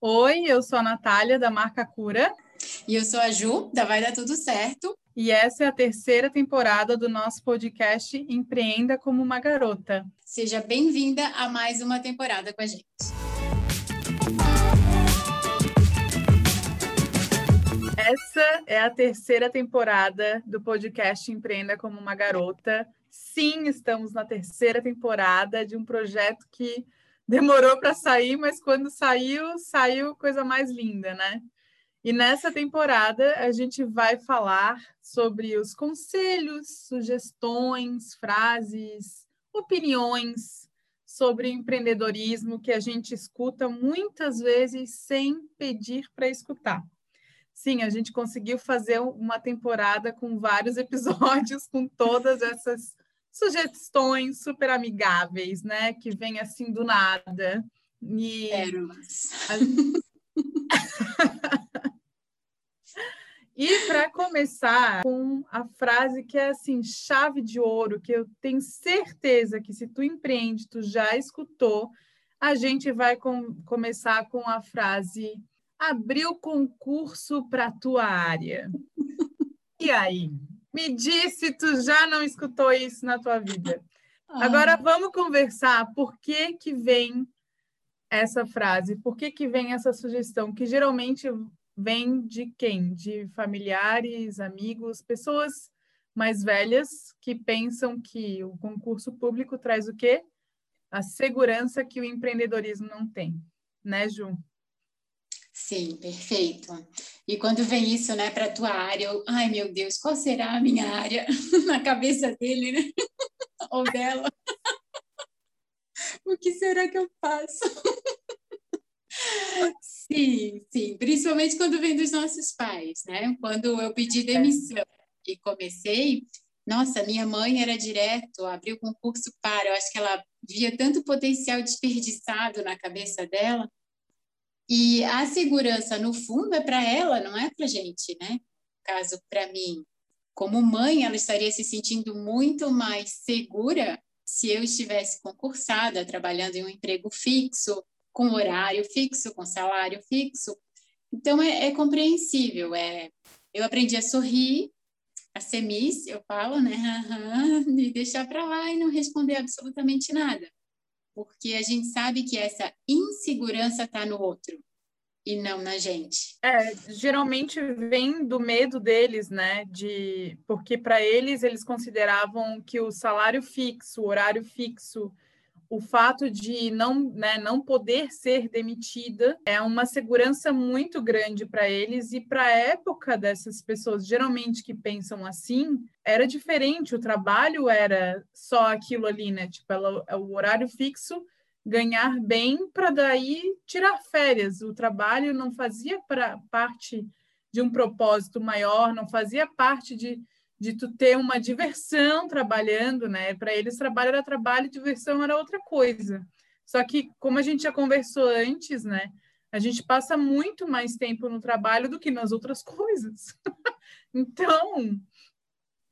Oi, eu sou a Natália, da marca Cura. E eu sou a Ju, da Vai Dar Tudo Certo. E essa é a terceira temporada do nosso podcast Empreenda como uma Garota. Seja bem-vinda a mais uma temporada com a gente. Essa é a terceira temporada do podcast Empreenda como uma Garota. Sim, estamos na terceira temporada de um projeto que demorou para sair, mas quando saiu, saiu coisa mais linda, né? E nessa temporada a gente vai falar sobre os conselhos, sugestões, frases, opiniões sobre empreendedorismo que a gente escuta muitas vezes sem pedir para escutar. Sim, a gente conseguiu fazer uma temporada com vários episódios com todas essas sugestões super amigáveis, né? Que vem assim do nada. E Pérolas. e para começar com a frase que é assim, chave de ouro, que eu tenho certeza que se tu empreende, tu já escutou, a gente vai com, começar com a frase abriu concurso para tua área. E aí? Me diz se tu já não escutou isso na tua vida. Ah. Agora vamos conversar por que que vem essa frase, por que que vem essa sugestão, que geralmente vem de quem? De familiares, amigos, pessoas mais velhas que pensam que o concurso público traz o quê? A segurança que o empreendedorismo não tem, né, Ju? Sim, perfeito. E quando vem isso, né, para a tua área, eu, ai meu Deus, qual será a minha área na cabeça dele, né? Ou dela? o que será que eu faço? sim, sim, principalmente quando vem dos nossos pais, né? Quando eu pedi demissão e comecei, nossa, minha mãe era direto, abriu concurso para, eu acho que ela via tanto potencial desperdiçado na cabeça dela, e a segurança, no fundo, é para ela, não é para gente, né? Caso para mim, como mãe, ela estaria se sentindo muito mais segura se eu estivesse concursada, trabalhando em um emprego fixo, com horário fixo, com salário fixo. Então, é, é compreensível. É, eu aprendi a sorrir, a ser miss, eu falo, né? e deixar para lá e não responder absolutamente nada porque a gente sabe que essa insegurança está no outro e não na gente. É, geralmente vem do medo deles, né? De porque para eles eles consideravam que o salário fixo, o horário fixo, o fato de não, né, não poder ser demitida é uma segurança muito grande para eles e para a época dessas pessoas, geralmente que pensam assim, era diferente. O trabalho era só aquilo ali, né? Tipo, ela, o horário fixo, ganhar bem para daí tirar férias. O trabalho não fazia pra, parte de um propósito maior, não fazia parte de de tu ter uma diversão trabalhando, né? Para eles trabalho era trabalho, diversão era outra coisa. Só que como a gente já conversou antes, né? A gente passa muito mais tempo no trabalho do que nas outras coisas. então,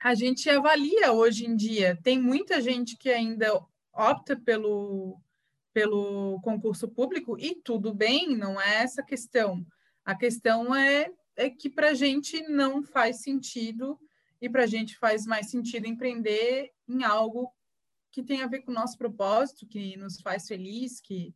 a gente avalia hoje em dia. Tem muita gente que ainda opta pelo pelo concurso público e tudo bem, não é essa questão. A questão é, é que para a gente não faz sentido e para a gente faz mais sentido empreender em algo que tem a ver com o nosso propósito, que nos faz feliz, que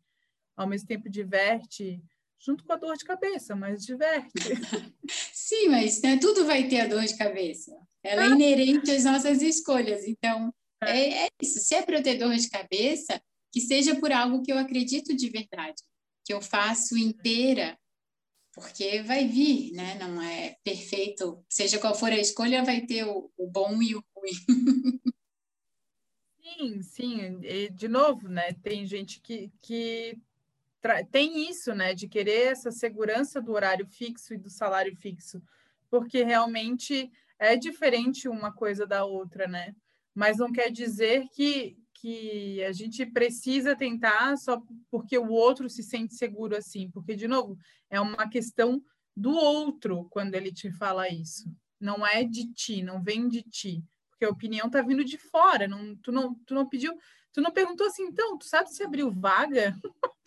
ao mesmo tempo diverte, junto com a dor de cabeça, mas diverte. Sim, mas né, tudo vai ter a dor de cabeça. Ela é ah. inerente às nossas escolhas. Então, é. é, é isso. Se é para eu ter dor de cabeça, que seja por algo que eu acredito de verdade, que eu faço inteira porque vai vir, né? Não é perfeito. Seja qual for a escolha, vai ter o, o bom e o ruim. Sim, sim. E, de novo, né? Tem gente que, que tem isso, né? De querer essa segurança do horário fixo e do salário fixo, porque realmente é diferente uma coisa da outra, né? Mas não quer dizer que, que a gente precisa tentar só porque o outro se sente seguro assim, porque de novo é uma questão do outro quando ele te fala isso, não é de ti, não vem de ti, porque a opinião tá vindo de fora, não, tu não, tu não pediu, Tu não perguntou assim, então, tu sabe se abriu vaga?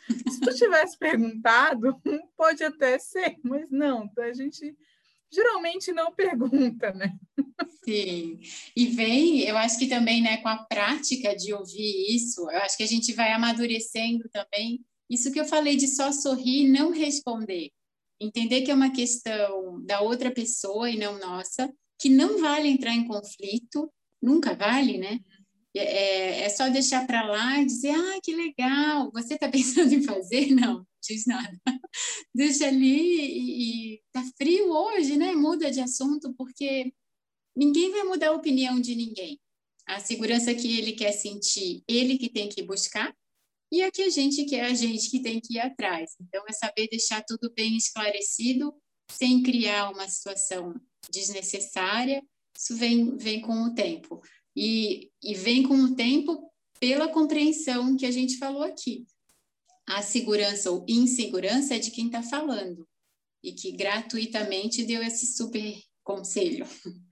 se tu tivesse perguntado, pode até ser, mas não, a gente geralmente não pergunta, né? Sim, e vem, eu acho que também, né, com a prática de ouvir isso, eu acho que a gente vai amadurecendo também. Isso que eu falei de só sorrir e não responder. Entender que é uma questão da outra pessoa e não nossa, que não vale entrar em conflito, nunca vale, né? É, é só deixar para lá e dizer, ah, que legal, você está pensando em fazer? Não, diz nada. Deixa ali e, e tá frio hoje, né? Muda de assunto, porque ninguém vai mudar a opinião de ninguém. A segurança que ele quer sentir, ele que tem que buscar, e a que a gente quer, a gente que tem que ir atrás. Então, é saber deixar tudo bem esclarecido, sem criar uma situação desnecessária. Isso vem, vem com o tempo. E, e vem com o tempo pela compreensão que a gente falou aqui. A segurança ou insegurança é de quem está falando e que gratuitamente deu esse super conselho.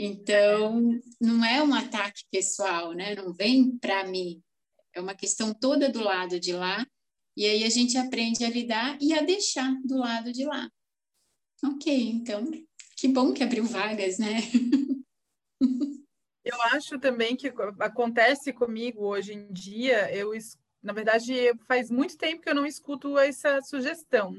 Então, não é um ataque pessoal, né? Não vem para mim. É uma questão toda do lado de lá. E aí a gente aprende a lidar e a deixar do lado de lá. Ok, então, que bom que abriu vagas, né? Eu acho também que acontece comigo hoje em dia, eu na verdade faz muito tempo que eu não escuto essa sugestão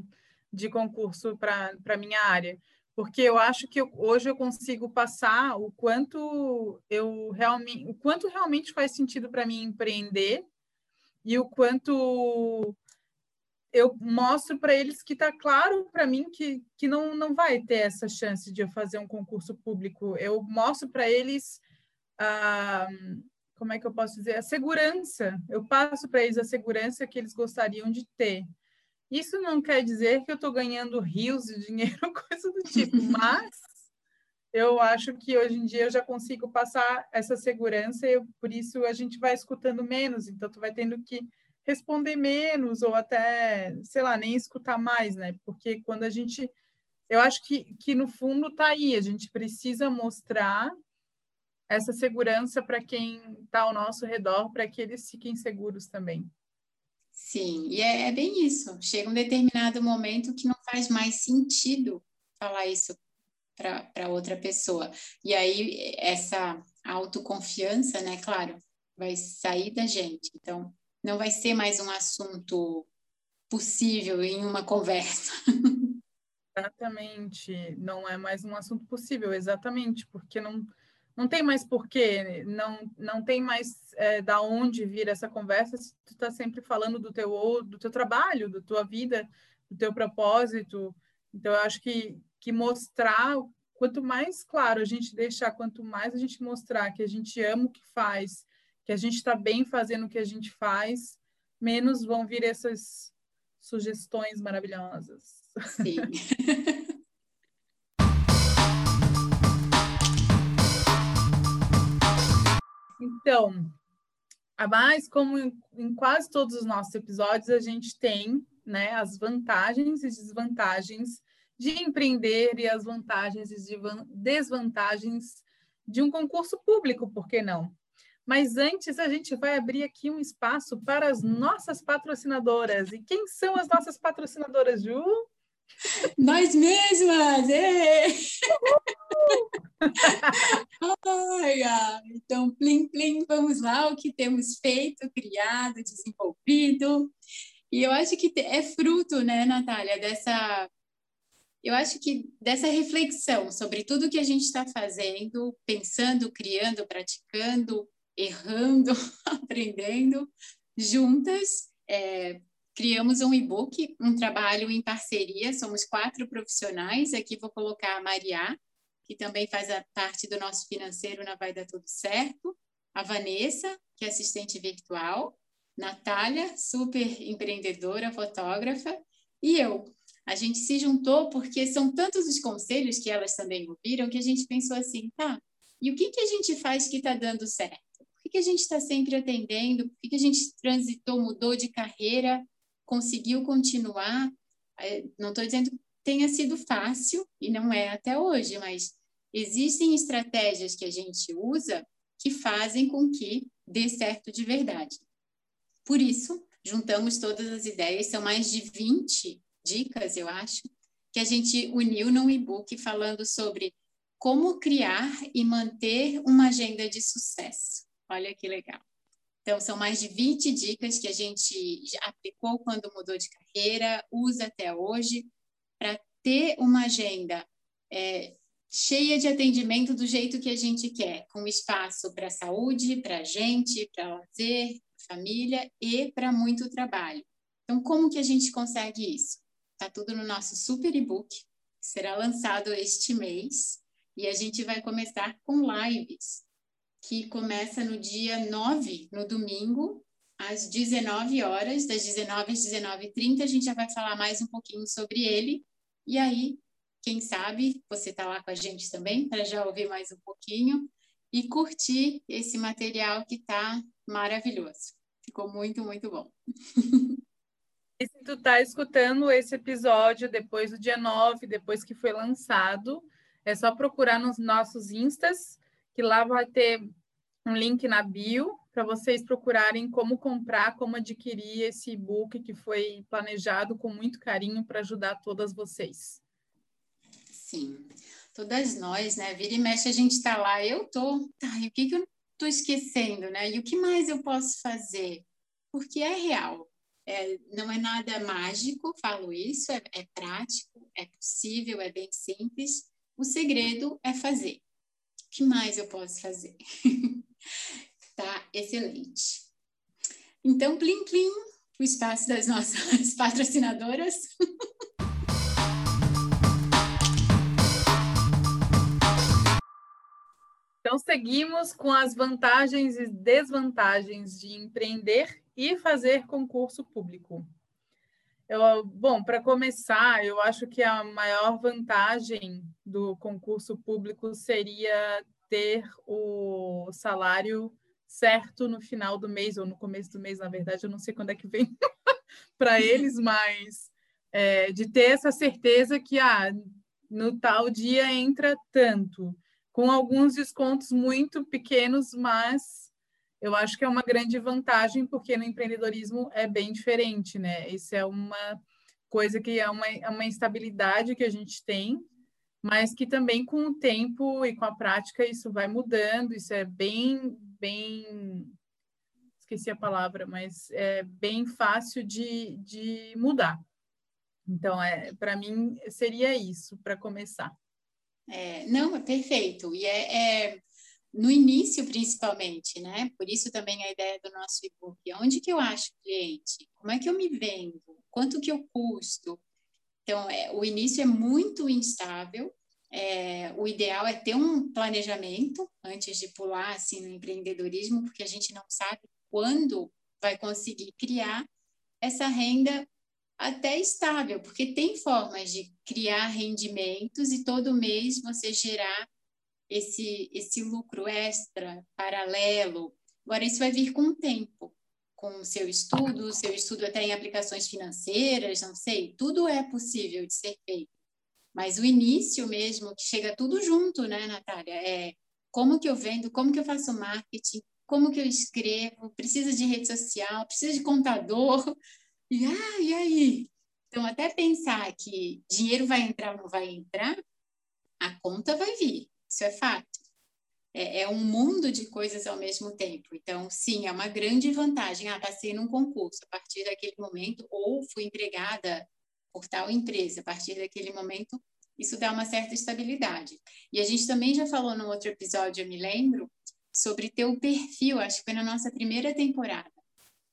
de concurso para a minha área, porque eu acho que eu, hoje eu consigo passar o quanto eu realmente, o quanto realmente faz sentido para mim empreender e o quanto eu mostro para eles que está claro para mim que, que não, não vai ter essa chance de eu fazer um concurso público. Eu mostro para eles a, como é que eu posso dizer, a segurança. Eu passo para eles a segurança que eles gostariam de ter. Isso não quer dizer que eu estou ganhando rios de dinheiro, coisa do tipo, mas eu acho que hoje em dia eu já consigo passar essa segurança e por isso a gente vai escutando menos, então tu vai tendo que responder menos ou até, sei lá, nem escutar mais, né? Porque quando a gente eu acho que, que no fundo tá aí, a gente precisa mostrar essa segurança para quem está ao nosso redor, para que eles fiquem seguros também. Sim, e é, é, bem isso. Chega um determinado momento que não faz mais sentido falar isso para outra pessoa. E aí, essa autoconfiança, né, claro, vai sair da gente. Então, não vai ser mais um assunto possível em uma conversa. Exatamente, não é mais um assunto possível, exatamente, porque não não tem mais porquê, não, não tem mais é, da onde vir essa conversa se tu está sempre falando do teu do teu trabalho, da tua vida, do teu propósito. Então, eu acho que, que mostrar, quanto mais claro a gente deixar, quanto mais a gente mostrar que a gente ama o que faz, que a gente está bem fazendo o que a gente faz, menos vão vir essas sugestões maravilhosas. Sim. Então, a mais como em, quase todos os nossos episódios, a gente tem né, as vantagens e desvantagens de empreender e as vantagens e desvantagens de um concurso público, por que não? Mas antes, a gente vai abrir aqui um espaço para as nossas patrocinadoras. E quem são as nossas patrocinadoras, Ju? Nós mesmas! Ai, então, plim, plim, vamos lá, o que temos feito, criado, desenvolvido. E eu acho que é fruto, né, Natália, dessa. Eu acho que dessa reflexão sobre tudo que a gente está fazendo, pensando, criando, praticando, errando, aprendendo, juntas, é, criamos um e-book, um trabalho em parceria, somos quatro profissionais, aqui vou colocar a Maria, que também faz a parte do nosso financeiro na Vai Dar Tudo Certo, a Vanessa, que é assistente virtual, Natália, super empreendedora, fotógrafa, e eu. A gente se juntou porque são tantos os conselhos que elas também ouviram que a gente pensou assim, tá, e o que, que a gente faz que está dando certo? Por que, que a gente está sempre atendendo? Por que, que a gente transitou, mudou de carreira conseguiu continuar. É, não estou dizendo que tenha sido fácil, e não é até hoje, mas existem estratégias que a gente usa que fazem com que dê certo de verdade. Por isso, juntamos todas as ideias, são mais de 20 dicas, eu acho, que a gente uniu num e-book falando sobre como criar e manter uma agenda de sucesso. Olha que legal. Então, são mais de 20 dicas que a gente aplicou quando mudou de carreira, usa até hoje, para ter uma agenda é, cheia de atendimento do jeito que a gente quer, com espaço para saúde, para gente, para lazer, família e para muito trabalho. Então, como que a gente consegue isso? Está tudo no nosso super e-book, que será lançado este mês, e a gente vai começar com lives, que começa no dia 9, no domingo, às 19 horas, das 19 às 19h30, a gente já vai falar mais um pouquinho sobre ele, e aí quem sabe você está lá com a gente também, para já ouvir mais um pouquinho e curtir esse material que está maravilhoso. Ficou muito, muito bom. E se tu está escutando esse episódio depois do dia 9, depois que foi lançado, é só procurar nos nossos instas, que lá vai ter um link na bio para vocês procurarem como comprar, como adquirir esse e-book que foi planejado com muito carinho para ajudar todas vocês. Sim, todas nós, né? Vira e mexe, a gente está lá, eu tô, tá, e o que, que eu estou esquecendo, né? E o que mais eu posso fazer? Porque é real, é, não é nada mágico, falo isso, é, é prático, é possível, é bem simples. O segredo é fazer. Que mais eu posso fazer? tá excelente. Então, plim plim, o espaço das nossas patrocinadoras. Então, seguimos com as vantagens e desvantagens de empreender e fazer concurso público. Eu, bom, para começar, eu acho que a maior vantagem do concurso público seria ter o salário certo no final do mês, ou no começo do mês, na verdade, eu não sei quando é que vem para eles, mas é, de ter essa certeza que ah, no tal dia entra tanto com alguns descontos muito pequenos, mas eu acho que é uma grande vantagem, porque no empreendedorismo é bem diferente, né? Isso é uma coisa que é uma, é uma instabilidade que a gente tem, mas que também com o tempo e com a prática isso vai mudando, isso é bem, bem, esqueci a palavra, mas é bem fácil de, de mudar. Então, é, para mim, seria isso, para começar. É, não, é perfeito. E é, é, no início, principalmente, né? Por isso também a ideia do nosso e-book. Onde que eu acho cliente? Como é que eu me vendo? Quanto que eu custo? Então, é, o início é muito instável. É, o ideal é ter um planejamento antes de pular assim no empreendedorismo, porque a gente não sabe quando vai conseguir criar essa renda até estável, porque tem formas de criar rendimentos e todo mês você gerar esse, esse lucro extra, paralelo. Agora, isso vai vir com o tempo, com o seu estudo, seu estudo até em aplicações financeiras, não sei, tudo é possível de ser feito. Mas o início mesmo, que chega tudo junto, né, Natália? É como que eu vendo, como que eu faço marketing, como que eu escrevo, precisa de rede social, precisa de contador, e, ah, e aí? Então, até pensar que dinheiro vai entrar ou não vai entrar, a conta vai vir, isso é fato. É, é, um mundo de coisas ao mesmo tempo. Então, sim, é uma grande vantagem. Ah, passei num concurso a partir daquele momento, ou fui empregada por tal empresa a partir daquele momento, isso dá uma certa estabilidade. E a gente também já falou no outro episódio, eu me lembro, sobre ter o perfil, acho que foi na nossa primeira temporada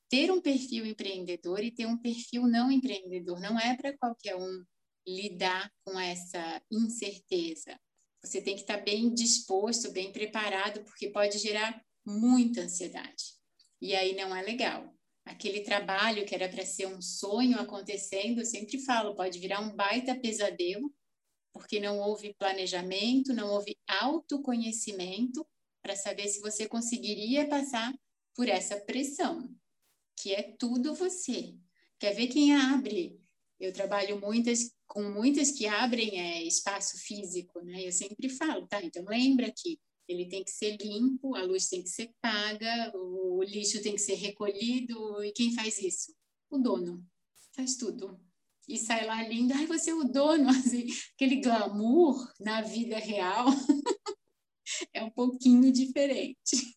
ter um perfil empreendedor e ter um perfil não empreendedor. Não é para qualquer um lidar com essa incerteza. Você tem que estar bem disposto, bem preparado, porque pode gerar muita ansiedade. E aí não é legal. Aquele trabalho que era para ser um sonho acontecendo, eu sempre falo, pode virar um baita pesadelo, porque não houve planejamento, não houve autoconhecimento para saber se você conseguiria passar por essa pressão que é tudo você. Quer ver quem abre? Eu trabalho muitas com muitas que abrem é, espaço físico, né? Eu sempre falo, tá? Então lembra que ele tem que ser limpo, a luz tem que ser paga, o lixo tem que ser recolhido. E quem faz isso? O dono. Faz tudo. E sai lá lindo, ai, você é o dono, assim, aquele glamour na vida real é um pouquinho diferente.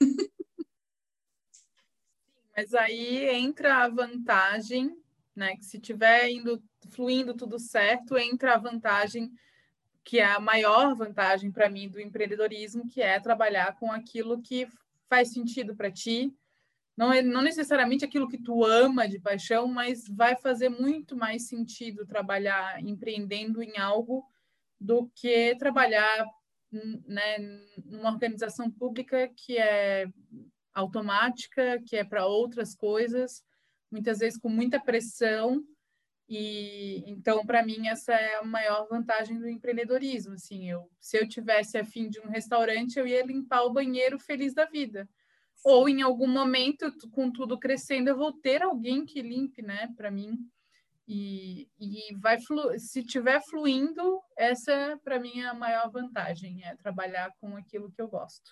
Mas aí entra a vantagem, né? Que se tiver indo fluindo tudo certo, entra a vantagem que é a maior vantagem para mim do empreendedorismo, que é trabalhar com aquilo que faz sentido para ti. Não, é, não necessariamente aquilo que tu ama de paixão, mas vai fazer muito mais sentido trabalhar empreendendo em algo do que trabalhar né, numa organização pública que é automática, que é para outras coisas, muitas vezes com muita pressão. E então, para mim, essa é a maior vantagem do empreendedorismo. Assim, eu, se eu tivesse a fim de um restaurante, eu ia limpar o banheiro feliz da vida. Ou em algum momento, com tudo crescendo, eu vou ter alguém que limpe, né, para mim. E, e vai flu... se tiver fluindo, essa para mim é a maior vantagem, é trabalhar com aquilo que eu gosto.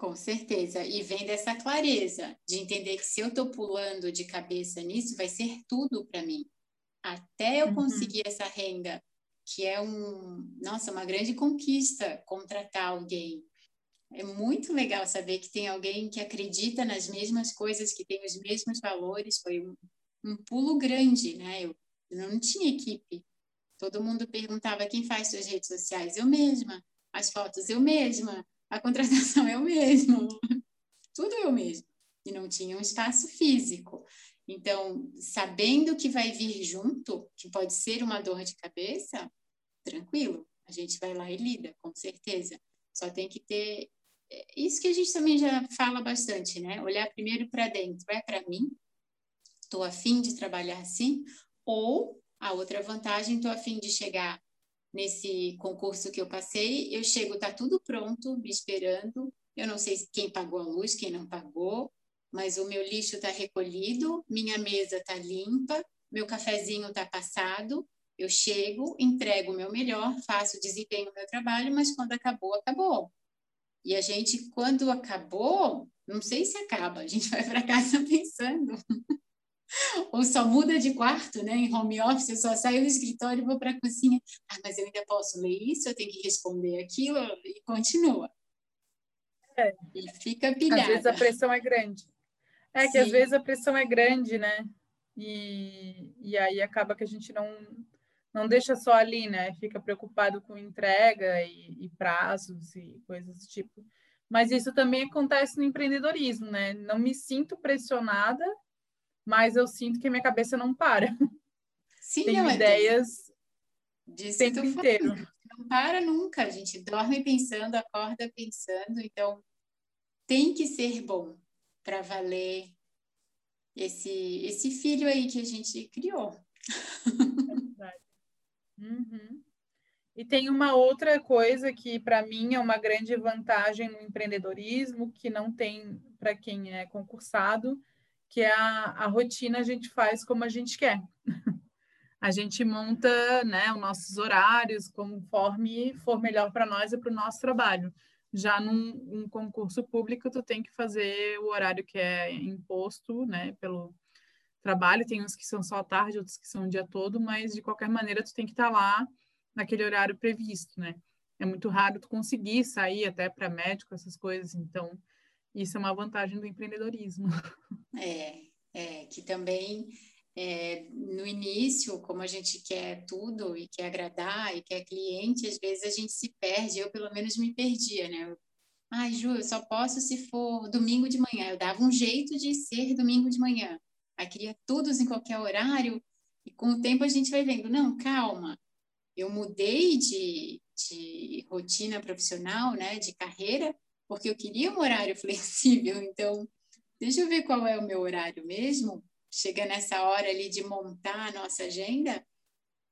Com certeza. E vem dessa clareza de entender que se eu estou pulando de cabeça nisso, vai ser tudo para mim. Até eu uhum. conseguir essa renda, que é um, nossa, uma grande conquista contratar alguém. É muito legal saber que tem alguém que acredita nas mesmas coisas, que tem os mesmos valores. Foi um, um pulo grande, né? Eu, eu não tinha equipe. Todo mundo perguntava quem faz suas redes sociais. Eu mesma. As fotos eu mesma. A contratação eu mesma. Tudo eu mesma. E não tinha um espaço físico. Então, sabendo que vai vir junto, que pode ser uma dor de cabeça, tranquilo. A gente vai lá e lida, com certeza. Só tem que ter é, isso que a gente também já fala bastante, né? Olhar primeiro para dentro. É para mim? estou afim de trabalhar assim, ou a outra vantagem, estou afim de chegar nesse concurso que eu passei, eu chego, está tudo pronto, me esperando, eu não sei quem pagou a luz, quem não pagou, mas o meu lixo está recolhido, minha mesa está limpa, meu cafezinho está passado, eu chego, entrego o meu melhor, faço, desempenho meu trabalho, mas quando acabou, acabou. E a gente, quando acabou, não sei se acaba, a gente vai para casa pensando ou só muda de quarto, né? Em home office, eu só saio do escritório e vou para a cozinha. Ah, mas eu ainda posso ler isso, eu tenho que responder aquilo e continua. É. E fica pilhada. Às vezes a pressão é grande. É que Sim. às vezes a pressão é grande, né? E, e aí acaba que a gente não não deixa só ali, né? Fica preocupado com entrega e, e prazos e coisas do tipo. Mas isso também acontece no empreendedorismo, né? Não me sinto pressionada mas eu sinto que minha cabeça não para. Sim, Tenho ideias de tempo inteiro. Não para nunca, a gente dorme pensando, acorda pensando, então tem que ser bom para valer esse, esse filho aí que a gente criou. É uhum. E tem uma outra coisa que, para mim, é uma grande vantagem no empreendedorismo, que não tem para quem é concursado, que é a, a rotina a gente faz como a gente quer. a gente monta né, os nossos horários conforme for melhor para nós e para o nosso trabalho. Já num um concurso público, tu tem que fazer o horário que é imposto né, pelo trabalho. Tem uns que são só tarde, outros que são o dia todo, mas de qualquer maneira tu tem que estar tá lá naquele horário previsto, né? É muito raro tu conseguir sair até para médico, essas coisas. Então, isso é uma vantagem do empreendedorismo. É, é que também é, no início, como a gente quer tudo e quer agradar e quer cliente, às vezes a gente se perde. Eu, pelo menos, me perdia, né? Ai, Ju, eu só posso se for domingo de manhã. Eu dava um jeito de ser domingo de manhã. Aí queria tudo em qualquer horário. E com o tempo a gente vai vendo, não, calma. Eu mudei de, de rotina profissional, né, de carreira, porque eu queria um horário flexível, então deixa eu ver qual é o meu horário mesmo. Chega nessa hora ali de montar a nossa agenda,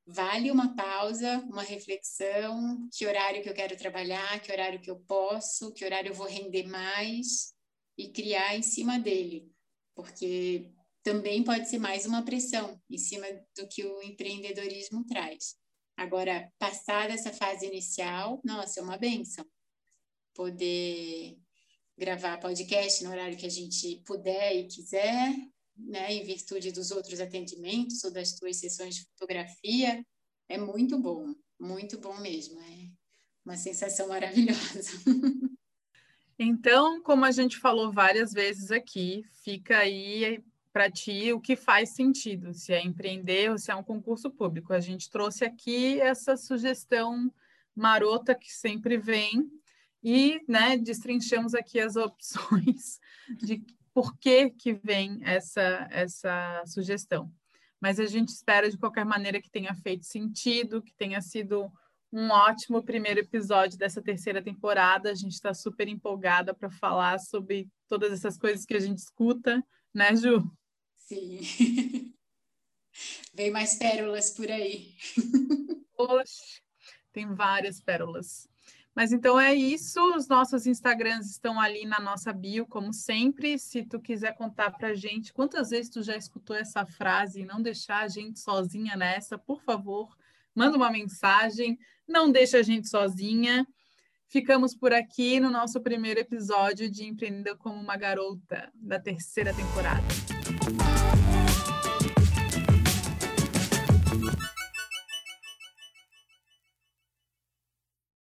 vale uma pausa, uma reflexão, que horário que eu quero trabalhar, que horário que eu posso, que horário eu vou render mais e criar em cima dele, porque também pode ser mais uma pressão em cima do que o empreendedorismo traz. Agora, passar dessa fase inicial, nossa, é uma benção poder gravar podcast no horário que a gente puder e quiser, né, em virtude dos outros atendimentos ou das tuas sessões de fotografia, é muito bom, muito bom mesmo, é uma sensação maravilhosa. Então, como a gente falou várias vezes aqui, fica aí para ti o que faz sentido, se é empreender ou se é um concurso público. A gente trouxe aqui essa sugestão marota que sempre vem e né, destrinchamos aqui as opções de por que, que vem essa, essa sugestão. Mas a gente espera, de qualquer maneira, que tenha feito sentido, que tenha sido um ótimo primeiro episódio dessa terceira temporada. A gente está super empolgada para falar sobre todas essas coisas que a gente escuta, né, Ju? Sim. Vem mais pérolas por aí. Oxe, tem várias pérolas. Mas então é isso. Os nossos Instagrams estão ali na nossa bio, como sempre. Se tu quiser contar para a gente quantas vezes tu já escutou essa frase e não deixar a gente sozinha nessa, por favor, manda uma mensagem. Não deixa a gente sozinha. Ficamos por aqui no nosso primeiro episódio de Empreenda como uma Garota, da terceira temporada.